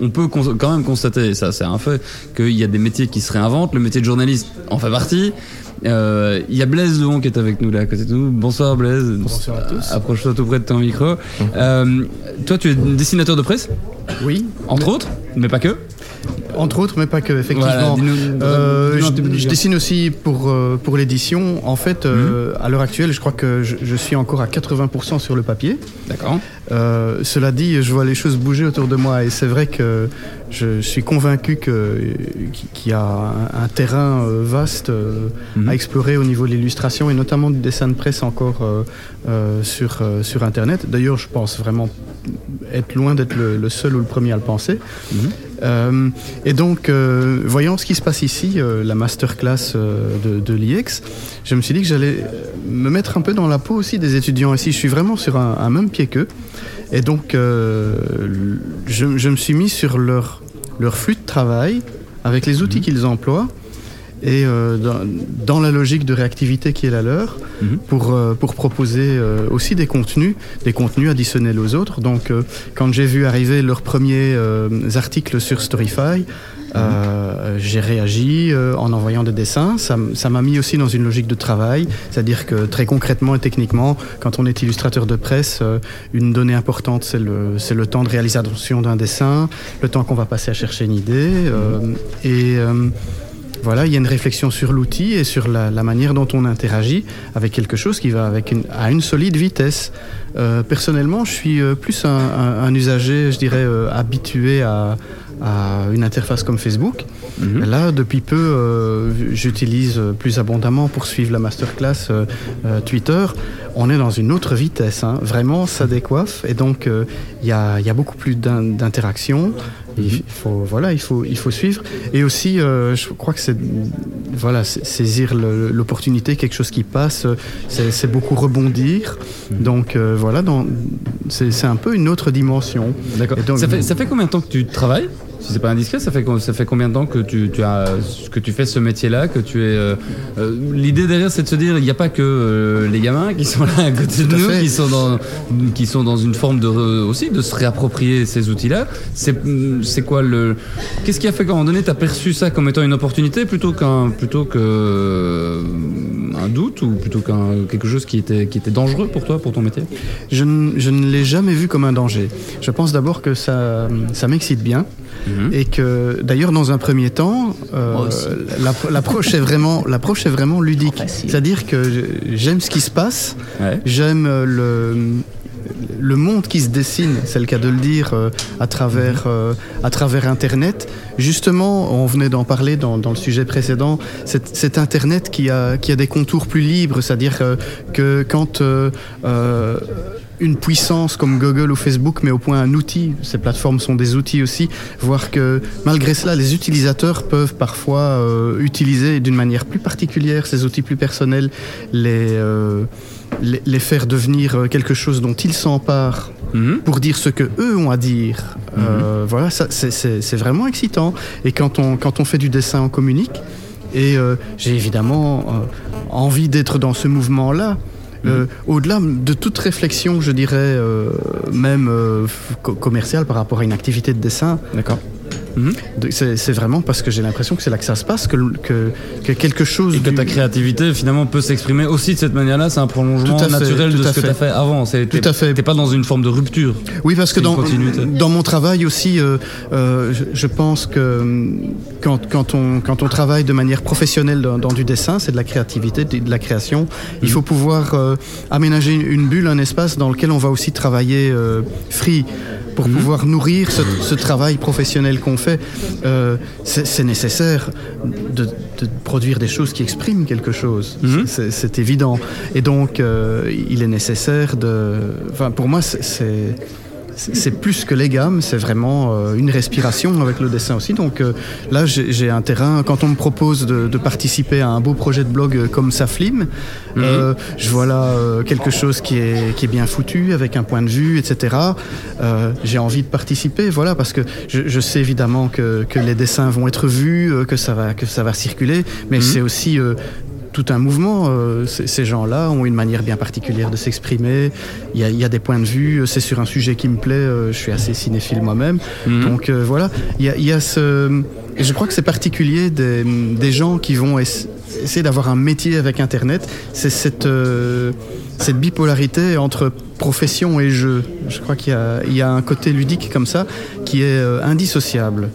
On peut quand même constater, ça c'est un fait, qu'il y a des métiers qui se réinventent. Le métier de journaliste en fait partie. Euh, il y a Blaise Lehon qui est avec nous là à côté de nous. Bonsoir Blaise. Bonsoir à tous. Approche-toi tout près de ton micro. Euh, toi, tu es dessinateur de presse? Oui. Entre autres, mais pas que. Entre autres, mais pas que, effectivement. Euh, je, dessine aussi pour, euh, pour l'édition. En fait, euh, mhm. à l'heure actuelle, je crois que je, suis encore à 80% sur le papier. D'accord. cela dit, je vois les choses bouger autour de moi et c'est vrai que je suis convaincu qu'il y a un, terrain vaste mhm. à explorer au niveau de l'illustration et notamment du dessin de presse encore sur, sur Internet. D'ailleurs, je pense vraiment être loin d'être le, seul ou le premier à le penser. Mhm. Euh, et donc, euh, voyant ce qui se passe ici, euh, la masterclass de, de l'IEX, je me suis dit que j'allais me mettre un peu dans la peau aussi des étudiants ici. Je suis vraiment sur un, même pied qu'eux. Et donc, je, je, me suis mis sur leur, leur flux de travail, avec les outils mhm. qu'ils emploient, et euh, dans, la logique de réactivité qui est la leur, mhm. pour, euh, pour proposer euh, aussi des contenus, des contenus additionnels aux autres. Donc, quand j'ai vu arriver leurs premiers articles sur Storyfy, mhm. j'ai réagi en envoyant des dessins. Ça m'a mis aussi dans une logique de travail, c'est-à-dire que très concrètement et techniquement, quand on est illustrateur de presse, une donnée importante, c'est le, le temps de réalisation d'un dessin, le temps qu'on va passer à chercher une idée. Mhm. et voilà, il y a une réflexion sur l'outil et sur la, manière dont on interagit avec quelque chose qui va avec une, à une solide vitesse. Euh, personnellement, je suis euh, plus un, usager, je dirais, euh, habitué à, une interface comme Facebook. Mhm. Là, depuis peu, j'utilise plus abondamment pour suivre la masterclass Twitter. On est dans une autre vitesse, hein. vraiment, ça décoiffe. Et donc, il y, a, y, a, beaucoup plus d'interactions. Il faut, voilà, il faut, il faut suivre. Et aussi, euh, je crois que c'est voilà, saisir l'opportunité, quelque chose qui passe, c'est beaucoup rebondir. Mhm. Donc euh, voilà, c'est un peu une autre dimension. D'accord. Ça ça fait combien de temps que tu travailles? Si c'est pas indiscret, ça fait, ça fait combien de temps que tu, tu as, que tu fais ce métier-là que tu es euh, euh, L'idée derrière, c'est de se dire, il n'y a pas que euh, les gamins qui sont là à côté de nous, qui sont, dans, qui sont dans une forme de aussi de se réapproprier ces outils-là. C'est quoi le Qu'est-ce qui a fait qu'à un moment donné, tu as perçu ça comme étant une opportunité plutôt qu'un plutôt que un doute ou plutôt qu'un quelque chose qui était qui était dangereux pour toi, pour ton métier? Je, je ne l'ai jamais vu comme un danger. Je pense d'abord que ça ça m'excite bien. Mhm. Et que d'ailleurs, dans un premier temps, euh, l'approche est vraiment, l'approche est vraiment ludique. C'est-à-dire que j'aime ce qui se passe, j'aime le le monde qui se dessine, c'est le cas de le dire, euh, à, travers, euh, à travers Internet. Justement, on venait d'en parler dans, le sujet précédent, cet, Internet qui a, qui a des contours plus libres, c'est-à-dire que quand une puissance comme Google ou Facebook met au point un outil, ces plateformes sont des outils aussi, voir que malgré cela, les utilisateurs peuvent parfois euh, utiliser d'une manière plus particulière ces outils plus personnels, les, euh, les, faire devenir euh, quelque chose dont ils s'emparent mhm. pour dire ce que eux ont à dire. Mhm. voilà, c'est vraiment excitant. Et quand on, quand on fait du dessin, on communique. Et j'ai évidemment envie d'être dans ce mouvement-là. Euh, au-delà de toute réflexion, je dirais, euh, même euh, commerciale par rapport à une activité de dessin, Mhm. C'est vraiment parce que j'ai l'impression que c'est là que ça se passe, que, que, quelque chose. Et que ta créativité finalement peut s'exprimer aussi de cette manière-là, c'est un prolongement naturel de ce que tu as fait avant. Tout à fait. T'es pas dans une forme de rupture. Oui, parce que dans, dans mon travail aussi, euh, euh, je, pense que hum, quand, quand, on, quand on travaille de manière professionnelle dans, du dessin, c'est de la créativité, de, la création, il mhm. faut pouvoir euh, aménager une bulle, un espace dans lequel on va aussi travailler free pour mhm. pouvoir nourrir ce, travail professionnel qu'on fait. Euh, c'est nécessaire de, produire des choses qui expriment quelque chose. Mhm. C'est évident. Et donc, euh, il est nécessaire de... Enfin, pour moi, c'est c'est plus que les gammes, c'est vraiment euh, une respiration avec le dessin aussi. Donc euh, là, j'ai un terrain. Quand on me propose de, participer à un beau projet de blog euh, comme Saflim, mhm. je vois là quelque chose qui est, qui est bien foutu, avec un point de vue, etc. j'ai envie de participer, voilà, parce que je, sais évidemment que, que, les dessins vont être vus, que ça va, que ça va circuler, mais mhm. c'est aussi tout un mouvement. ces gens-là ont une manière bien particulière de s'exprimer. Il y, a, des points de vue. C'est sur un sujet qui me plaît. je suis assez cinéphile moi-même. Mhm. Donc voilà, il y a, ce. je crois que c'est particulier des, des, gens qui vont essayer d'avoir un métier avec Internet. C'est cette cette bipolarité entre profession et jeu. Je crois qu'il y, y, a un côté ludique comme ça qui est indissociable.